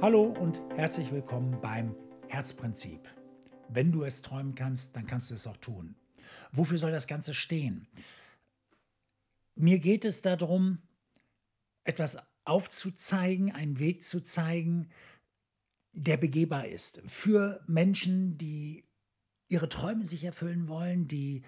Hallo und herzlich willkommen beim Herzprinzip. Wenn du es träumen kannst, dann kannst du es auch tun. Wofür soll das Ganze stehen? Mir geht es darum, etwas aufzuzeigen, einen Weg zu zeigen, der begehbar ist für Menschen, die ihre Träume sich erfüllen wollen, die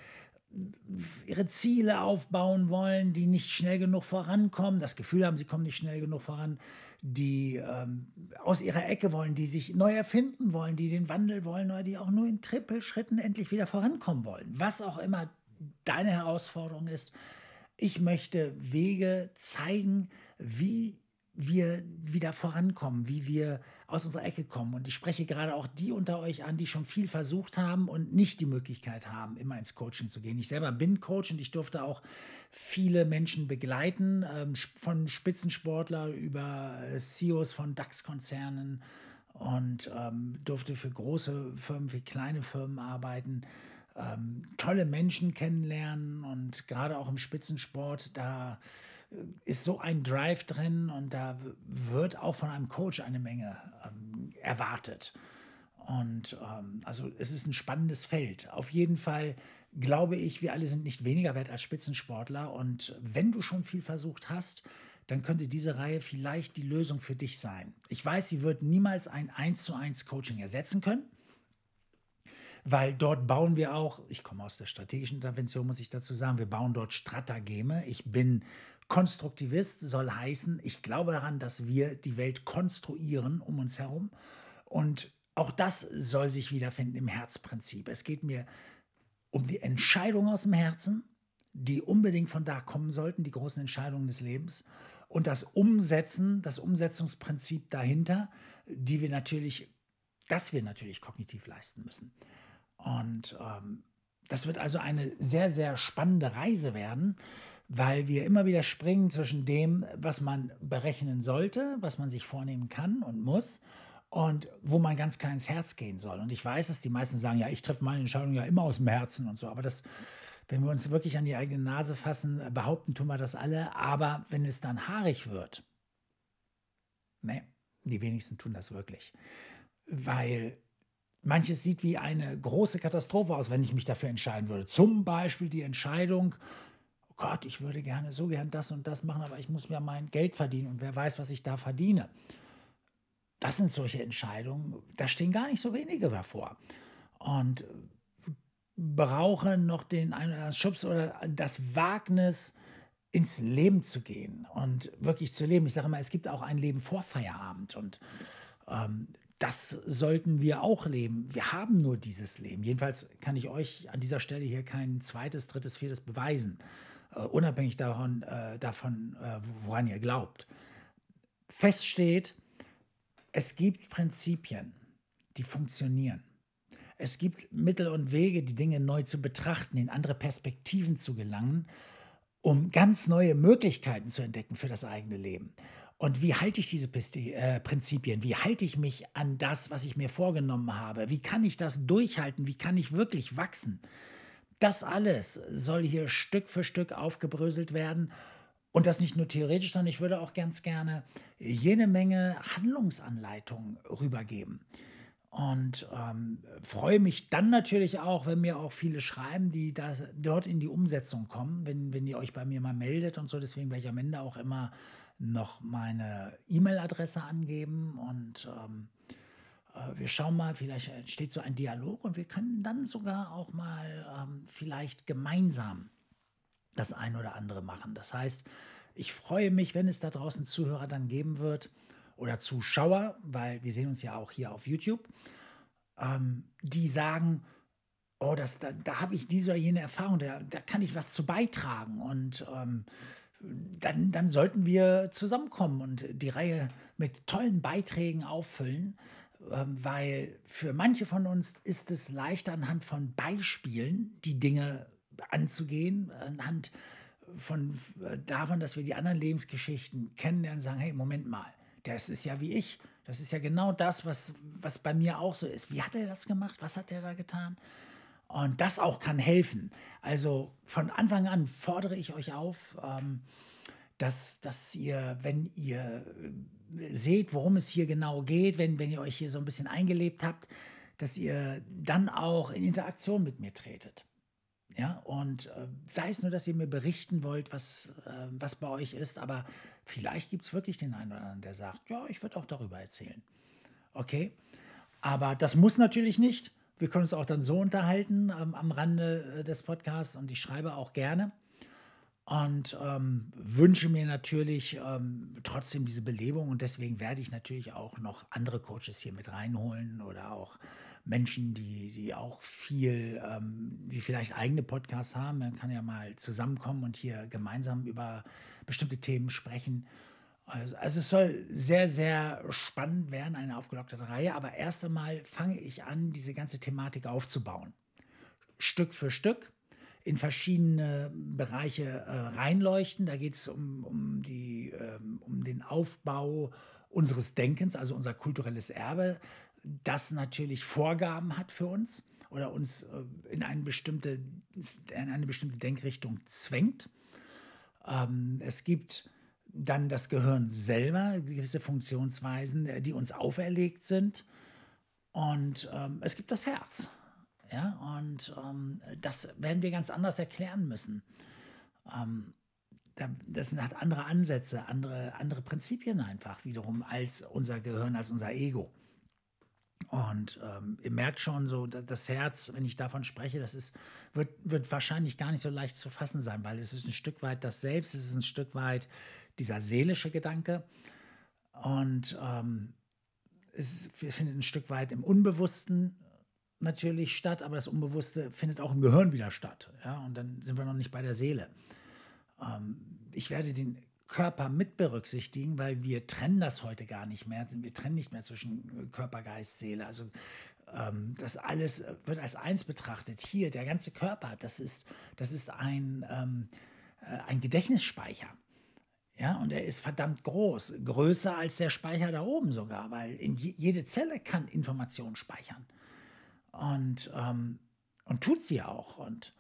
ihre Ziele aufbauen wollen, die nicht schnell genug vorankommen, das Gefühl haben, sie kommen nicht schnell genug voran, die ähm, aus ihrer Ecke wollen, die sich neu erfinden wollen, die den Wandel wollen oder die auch nur in Trippelschritten endlich wieder vorankommen wollen. Was auch immer deine Herausforderung ist, ich möchte Wege zeigen, wie wir wieder vorankommen, wie wir aus unserer Ecke kommen. Und ich spreche gerade auch die unter euch an, die schon viel versucht haben und nicht die Möglichkeit haben, immer ins Coaching zu gehen. Ich selber bin Coach und ich durfte auch viele Menschen begleiten, ähm, von Spitzensportler über äh, CEOs von DAX-Konzernen und ähm, durfte für große Firmen wie kleine Firmen arbeiten. Ähm, tolle Menschen kennenlernen und gerade auch im Spitzensport, da ist so ein Drive drin und da wird auch von einem Coach eine Menge ähm, erwartet. Und ähm, also es ist ein spannendes Feld. Auf jeden Fall glaube ich, wir alle sind nicht weniger wert als Spitzensportler. Und wenn du schon viel versucht hast, dann könnte diese Reihe vielleicht die Lösung für dich sein. Ich weiß, sie wird niemals ein 1 zu 1 Coaching ersetzen können weil dort bauen wir auch, ich komme aus der strategischen Intervention, muss ich dazu sagen, wir bauen dort Stratageme. Ich bin Konstruktivist soll heißen, ich glaube daran, dass wir die Welt konstruieren um uns herum. Und auch das soll sich wiederfinden im Herzprinzip. Es geht mir um die Entscheidungen aus dem Herzen, die unbedingt von da kommen sollten, die großen Entscheidungen des Lebens. Und das Umsetzen, das Umsetzungsprinzip dahinter, die wir natürlich, das wir natürlich kognitiv leisten müssen. Und ähm, das wird also eine sehr, sehr spannende Reise werden weil wir immer wieder springen zwischen dem, was man berechnen sollte, was man sich vornehmen kann und muss und wo man ganz klar ins Herz gehen soll. Und ich weiß, dass die meisten sagen, ja, ich treffe meine Entscheidung ja immer aus dem Herzen und so, aber das, wenn wir uns wirklich an die eigene Nase fassen, behaupten tun wir das alle, aber wenn es dann haarig wird, ne, die wenigsten tun das wirklich, weil manches sieht wie eine große Katastrophe aus, wenn ich mich dafür entscheiden würde. Zum Beispiel die Entscheidung, Gott, ich würde gerne so gern das und das machen, aber ich muss mir mein Geld verdienen und wer weiß, was ich da verdiene. Das sind solche Entscheidungen, da stehen gar nicht so wenige davor. Und brauchen noch den einen oder anderen Schubs oder das Wagnis, ins Leben zu gehen und wirklich zu leben. Ich sage immer, es gibt auch ein Leben vor Feierabend und ähm, das sollten wir auch leben. Wir haben nur dieses Leben. Jedenfalls kann ich euch an dieser Stelle hier kein zweites, drittes, viertes beweisen unabhängig davon, uh, davon uh, woran ihr glaubt. Feststeht, es gibt Prinzipien, die funktionieren. Es gibt Mittel und Wege, die Dinge neu zu betrachten, in andere Perspektiven zu gelangen, um ganz neue Möglichkeiten zu entdecken für das eigene Leben. Und wie halte ich diese Prinzipien? Wie halte ich mich an das, was ich mir vorgenommen habe? Wie kann ich das durchhalten? Wie kann ich wirklich wachsen? Das alles soll hier Stück für Stück aufgebröselt werden. Und das nicht nur theoretisch, sondern ich würde auch ganz gerne jene Menge Handlungsanleitungen rübergeben. Und ähm, freue mich dann natürlich auch, wenn mir auch viele schreiben, die da, dort in die Umsetzung kommen, wenn, wenn ihr euch bei mir mal meldet und so. Deswegen werde ich am Ende auch immer noch meine E-Mail-Adresse angeben und ähm, äh, wir schauen mal, vielleicht entsteht so ein Dialog und wir können dann sogar auch mal ähm, vielleicht gemeinsam das ein oder andere machen. Das heißt, ich freue mich, wenn es da draußen Zuhörer dann geben wird oder Zuschauer, weil wir sehen uns ja auch hier auf YouTube, ähm, die sagen, oh, das, da, da habe ich diese oder jene Erfahrung, da, da kann ich was zu beitragen und ähm, dann, dann sollten wir zusammenkommen und die Reihe mit tollen Beiträgen auffüllen. Ähm, weil für manche von uns ist es leichter anhand von Beispielen die Dinge anzugehen, anhand von äh, davon, dass wir die anderen Lebensgeschichten kennenlernen und sagen, hey, Moment mal, das ist ja wie ich. Das ist ja genau das, was, was bei mir auch so ist. Wie hat er das gemacht? Was hat er da getan? Und das auch kann helfen. Also von Anfang an fordere ich euch auf, ähm, dass, dass ihr, wenn ihr äh, seht, worum es hier genau geht, wenn, wenn ihr euch hier so ein bisschen eingelebt habt, dass ihr dann auch in Interaktion mit mir tretet. Ja, und äh, sei es nur, dass ihr mir berichten wollt, was, äh, was bei euch ist, aber vielleicht gibt es wirklich den einen oder anderen, der sagt, ja, ich würde auch darüber erzählen. Okay? Aber das muss natürlich nicht. Wir können uns auch dann so unterhalten ähm, am Rande äh, des Podcasts und ich schreibe auch gerne und ähm, wünsche mir natürlich ähm, trotzdem diese Belebung und deswegen werde ich natürlich auch noch andere Coaches hier mit reinholen oder auch Menschen, die, die auch viel, ähm, die vielleicht eigene Podcasts haben. Man kann ja mal zusammenkommen und hier gemeinsam über bestimmte Themen sprechen. Also, also es soll sehr, sehr spannend werden, eine aufgelockte Reihe. Aber erst einmal fange ich an, diese ganze Thematik aufzubauen. Stück für Stück in verschiedene Bereiche äh, reinleuchten. Da geht es um, um, ähm, um den Aufbau unseres Denkens, also unser kulturelles Erbe, das natürlich Vorgaben hat für uns oder uns äh, in, eine bestimmte, in eine bestimmte Denkrichtung zwängt. Ähm, es gibt dann das Gehirn selber, gewisse Funktionsweisen, äh, die uns auferlegt sind. Und ähm, es gibt das Herz. Ja, und ähm, das werden wir ganz anders erklären müssen. Ähm, das hat andere Ansätze, andere, andere Prinzipien einfach wiederum als unser Gehirn, als unser Ego. Und ähm, ihr merkt schon so, das Herz, wenn ich davon spreche, das ist, wird, wird wahrscheinlich gar nicht so leicht zu fassen sein, weil es ist ein Stück weit das Selbst, es ist ein Stück weit dieser seelische Gedanke. Und ähm, es findet ein Stück weit im Unbewussten natürlich statt, aber das Unbewusste findet auch im Gehirn wieder statt. Ja? Und dann sind wir noch nicht bei der Seele. Ähm, ich werde den Körper mit berücksichtigen, weil wir trennen das heute gar nicht mehr. Wir trennen nicht mehr zwischen Körper, Geist, Seele. Also ähm, das alles wird als eins betrachtet. Hier, der ganze Körper, das ist, das ist ein, ähm, äh, ein Gedächtnisspeicher. Ja, und er ist verdammt groß, größer als der Speicher da oben sogar, weil in jede Zelle kann Informationen speichern. Und, ähm, und tut sie auch. Und,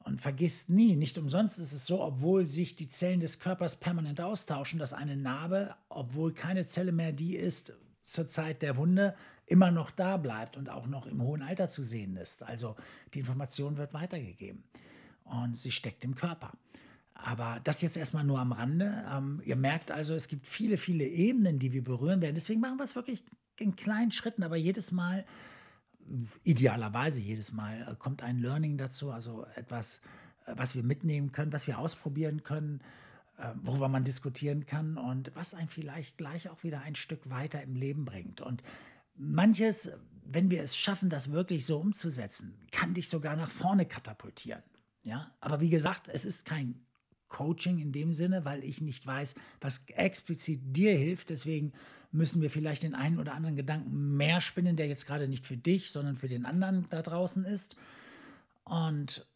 und vergisst nie, nicht umsonst ist es so, obwohl sich die Zellen des Körpers permanent austauschen, dass eine Narbe, obwohl keine Zelle mehr die ist zur Zeit der Wunde, immer noch da bleibt und auch noch im hohen Alter zu sehen ist. Also die Information wird weitergegeben und sie steckt im Körper. Aber das jetzt erstmal nur am Rande. Ähm, ihr merkt also, es gibt viele, viele Ebenen, die wir berühren werden. Deswegen machen wir es wirklich in kleinen Schritten, aber jedes Mal, idealerweise jedes Mal, äh, kommt ein Learning dazu, also etwas, äh, was wir mitnehmen können, was wir ausprobieren können, äh, worüber man diskutieren kann und was einen vielleicht gleich auch wieder ein Stück weiter im Leben bringt. Und manches, wenn wir es schaffen, das wirklich so umzusetzen, kann dich sogar nach vorne katapultieren. Ja, aber wie gesagt, es ist kein Coaching in dem Sinne, weil ich nicht weiß, was explizit dir hilft. Deswegen müssen wir vielleicht den einen oder anderen Gedanken mehr spinnen, der jetzt gerade nicht für dich, sondern für den anderen da draußen ist. Und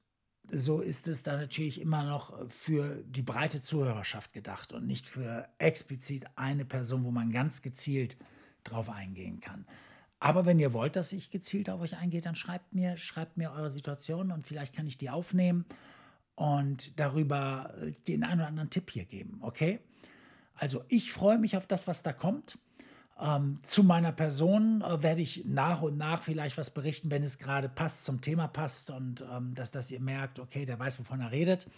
so ist es dann natürlich immer noch für die breite Zuhörerschaft gedacht und nicht für explizit eine Person, wo man ganz gezielt drauf eingehen kann. Aber wenn ihr wollt, dass ich gezielt auf euch eingehe, dann schreibt mir, schreibt mir eure Situation und vielleicht kann ich die aufnehmen und darüber äh, den einen oder anderen Tipp hier geben, okay? Also ich freue mich auf das, was da kommt. Ähm, zu meiner Person äh, werde ich nach und nach vielleicht was berichten, wenn es gerade passt, zum Thema passt und ähm, dass, dass ihr merkt, okay, der weiß, wovon er redet.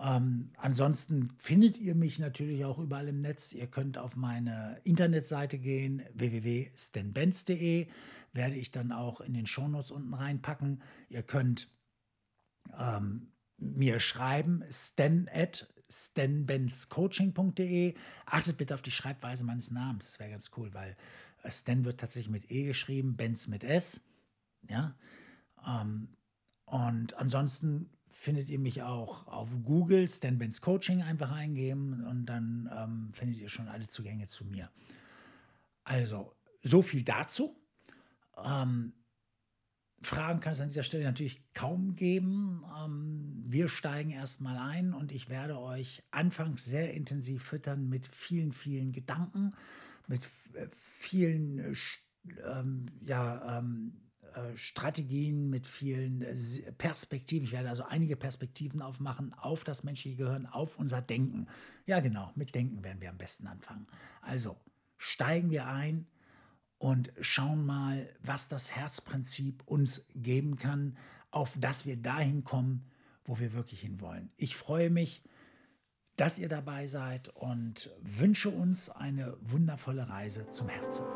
Ähm, ansonsten findet ihr mich natürlich auch überall im Netz. Ihr könnt auf meine Internetseite gehen, www.stanbenz.de, werde ich dann auch in den Shownotes unten reinpacken. Ihr könnt ähm, mir schreiben, stan at stanbenzcoaching.de. Achtet bitte auf die Schreibweise meines Namens. Das wäre ganz cool, weil äh, Stan wird tatsächlich mit E geschrieben, Benz mit S. Ja. Ähm, und ansonsten findet ihr mich auch auf Google, Stan Benz Coaching einfach eingeben und dann ähm, findet ihr schon alle Zugänge zu mir. Also, so viel dazu. Ähm, Fragen kann es an dieser Stelle natürlich kaum geben. Ähm, wir steigen erstmal ein und ich werde euch anfangs sehr intensiv füttern mit vielen, vielen Gedanken, mit äh, vielen äh, ähm, ja, ähm, äh, Strategien, mit vielen Perspektiven. Ich werde also einige Perspektiven aufmachen auf das menschliche Gehirn, auf unser Denken. Ja, genau, mit Denken werden wir am besten anfangen. Also steigen wir ein und schauen mal, was das Herzprinzip uns geben kann, auf das wir dahin kommen, wo wir wirklich hinwollen. Ich freue mich, dass ihr dabei seid und wünsche uns eine wundervolle Reise zum Herzen.